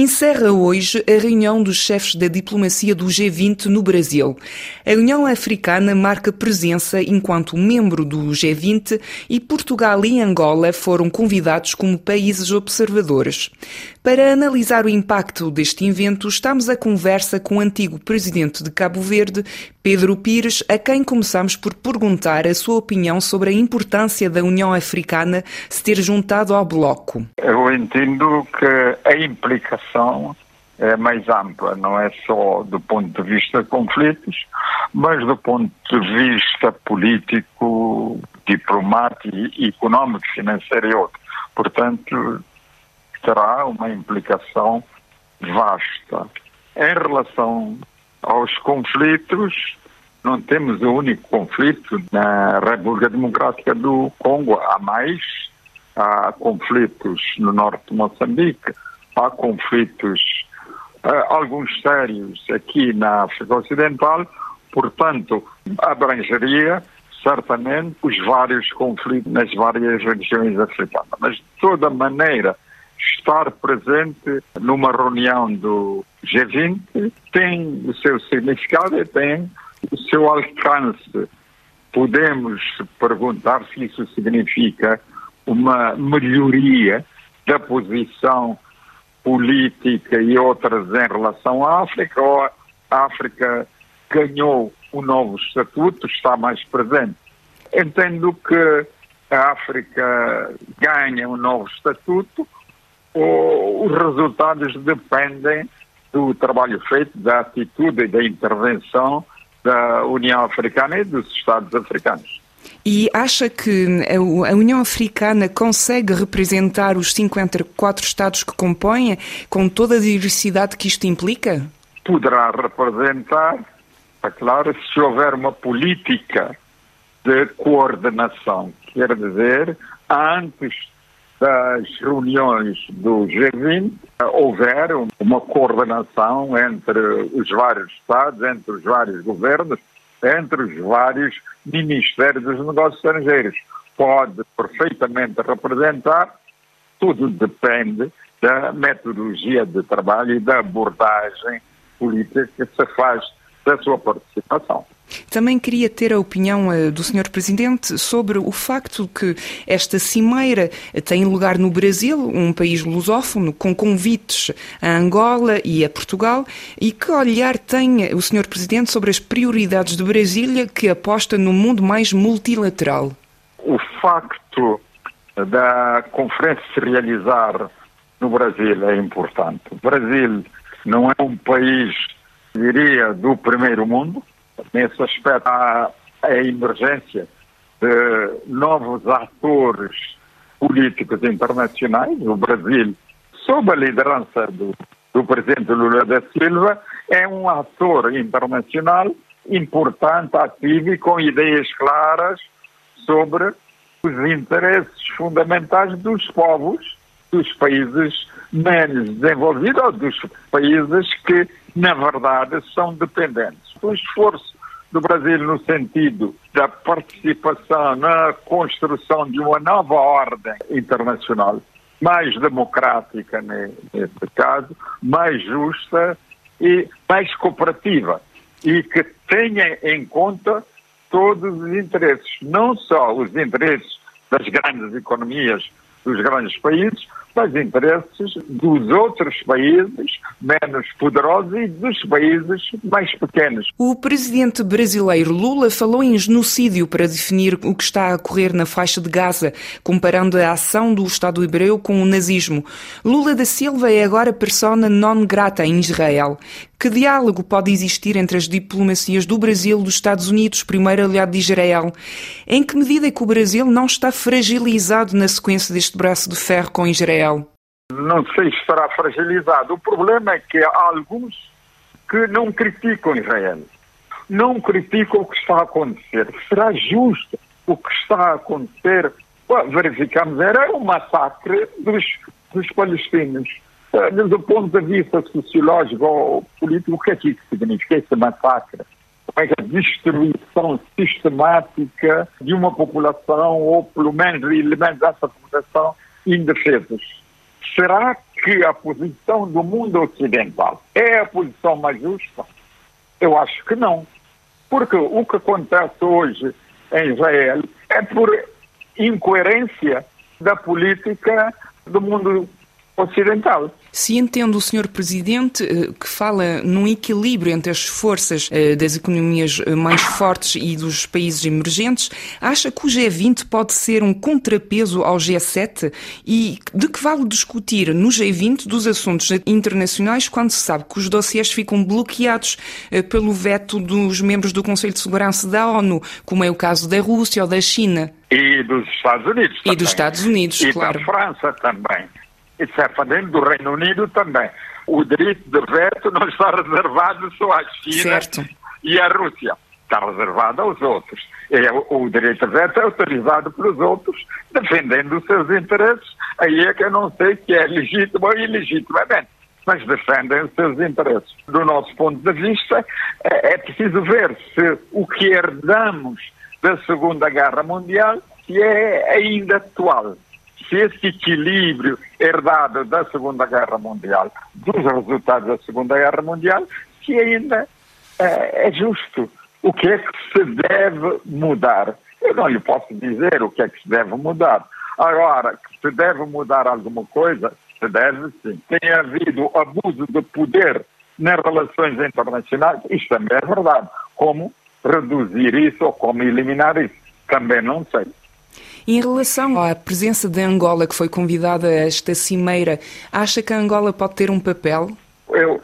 Encerra hoje a reunião dos chefes da diplomacia do G20 no Brasil. A União Africana marca presença enquanto membro do G20 e Portugal e Angola foram convidados como países observadores. Para analisar o impacto deste evento, estamos à conversa com o antigo presidente de Cabo Verde, Pedro Pires, a quem começamos por perguntar a sua opinião sobre a importância da União Africana se ter juntado ao bloco. Eu entendo que a implicação é mais ampla, não é só do ponto de vista de conflitos, mas do ponto de vista político, diplomático, económico, financeiro e outro. Portanto, terá uma implicação vasta. Em relação aos conflitos, não temos o único conflito na República Democrática do Congo. Há mais, há conflitos no norte de Moçambique, há conflitos, alguns sérios aqui na África Ocidental, portanto, abrangeria certamente os vários conflitos nas várias regiões africanas. Mas, de toda maneira, estar presente numa reunião do G20 tem o seu significado e tem o seu alcance. Podemos perguntar se isso significa uma melhoria da posição política e outras em relação à África, ou a África ganhou um novo estatuto, está mais presente. Entendo que a África ganha um novo estatuto, os resultados dependem do trabalho feito, da atitude e da intervenção da União Africana e dos Estados africanos. E acha que a União Africana consegue representar os 54 Estados que compõem, com toda a diversidade que isto implica? Poderá representar, é claro, se houver uma política de coordenação, quer dizer, antes das reuniões do G20 houver uma coordenação entre os vários Estados, entre os vários governos, entre os vários ministérios dos negócios estrangeiros. Pode perfeitamente representar, tudo depende da metodologia de trabalho e da abordagem política que se faz da sua participação. Também queria ter a opinião uh, do Sr. Presidente sobre o facto que esta cimeira tem lugar no Brasil, um país lusófono, com convites a Angola e a Portugal, e que olhar tem o Sr. Presidente sobre as prioridades de Brasília, que aposta no mundo mais multilateral? O facto da conferência se realizar no Brasil é importante. O Brasil não é um país, diria, do primeiro mundo, Nesse aspecto, há a emergência de novos atores políticos internacionais. O Brasil, sob a liderança do, do presidente Lula da Silva, é um ator internacional importante, ativo e com ideias claras sobre os interesses fundamentais dos povos dos países menos desenvolvidos ou dos países que, na verdade, são dependentes o esforço do Brasil no sentido da participação na construção de uma nova ordem internacional, mais democrática nesse caso, mais justa e mais cooperativa e que tenha em conta todos os interesses, não só os interesses das grandes economias dos grandes países, mas interesses dos outros países menos poderosos e dos países mais pequenos. O presidente brasileiro Lula falou em genocídio para definir o que está a ocorrer na faixa de Gaza, comparando a ação do Estado hebreu com o nazismo. Lula da Silva é agora persona non grata em Israel. Que diálogo pode existir entre as diplomacias do Brasil e dos Estados Unidos, primeiro aliado de Israel? Em que medida é que o Brasil não está fragilizado na sequência deste braço de ferro com Israel? Não sei se estará fragilizado. O problema é que há alguns que não criticam Israel. Não criticam o que está a acontecer. Será justo o que está a acontecer? verificamos, era um massacre dos, dos palestinos eh, do ponto de vista sociológico ou político, o que é que significa, esse massacre? Que a destruição sistemática de uma população, ou pelo menos elementos dessa população, indefesos? será que a posição do mundo ocidental é a posição mais justa? Eu acho que não. Porque o que acontece hoje em Israel é por incoerência da política do mundo ocidental. Se entende o Sr. Presidente eh, que fala num equilíbrio entre as forças eh, das economias eh, mais fortes e dos países emergentes, acha que o G20 pode ser um contrapeso ao G7? E de que vale discutir no G20 dos assuntos internacionais quando se sabe que os dossiês ficam bloqueados pelo veto dos membros do Conselho de Segurança da ONU, como é o caso da Rússia ou da China? E dos Estados Unidos. Também. E dos Estados Unidos, e claro. E da França também. Isso é dentro do Reino Unido também. O direito de veto não está reservado só à China certo. e à Rússia. Está reservado aos outros. É, o direito de veto é autorizado pelos outros, defendendo os seus interesses. Aí é que eu não sei se é legítimo ou ilegitimamente mas defendem os seus interesses. Do nosso ponto de vista, é, é preciso ver se o que herdamos da Segunda Guerra Mundial se é ainda atual se esse equilíbrio herdado da Segunda Guerra Mundial, dos resultados da Segunda Guerra Mundial, se ainda é, é justo. O que é que se deve mudar? Eu não lhe posso dizer o que é que se deve mudar. Agora, que se deve mudar alguma coisa, se deve sim. Tem havido abuso de poder nas relações internacionais, isto também é verdade. Como reduzir isso ou como eliminar isso? Também não sei. Em relação à presença de Angola, que foi convidada a esta cimeira, acha que a Angola pode ter um papel? Eu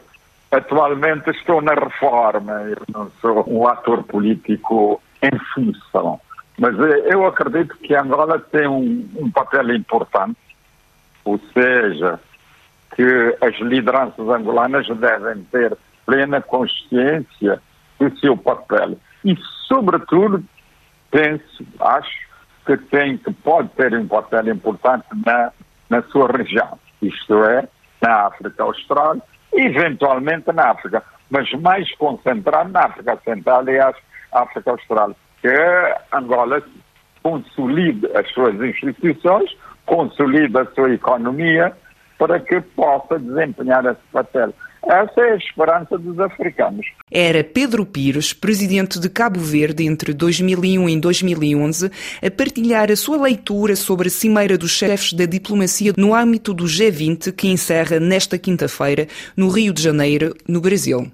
atualmente estou na reforma, eu não sou um ator político em função, mas eh, eu acredito que Angola tem um, um papel importante, ou seja, que as lideranças angolanas devem ter plena consciência do seu papel. E, sobretudo, penso, acho, que tem, que pode ter um papel importante na, na sua região, isto é, na África Austral eventualmente na África, mas mais concentrado na África Central e África Austral, que Angola consolide as suas instituições, consolide a sua economia para que possa desempenhar esse papel. Essa é a esperança dos africanos. Era Pedro Pires, presidente de Cabo Verde entre 2001 e 2011, a partilhar a sua leitura sobre a Cimeira dos Chefes da Diplomacia no âmbito do G20, que encerra nesta quinta-feira, no Rio de Janeiro, no Brasil.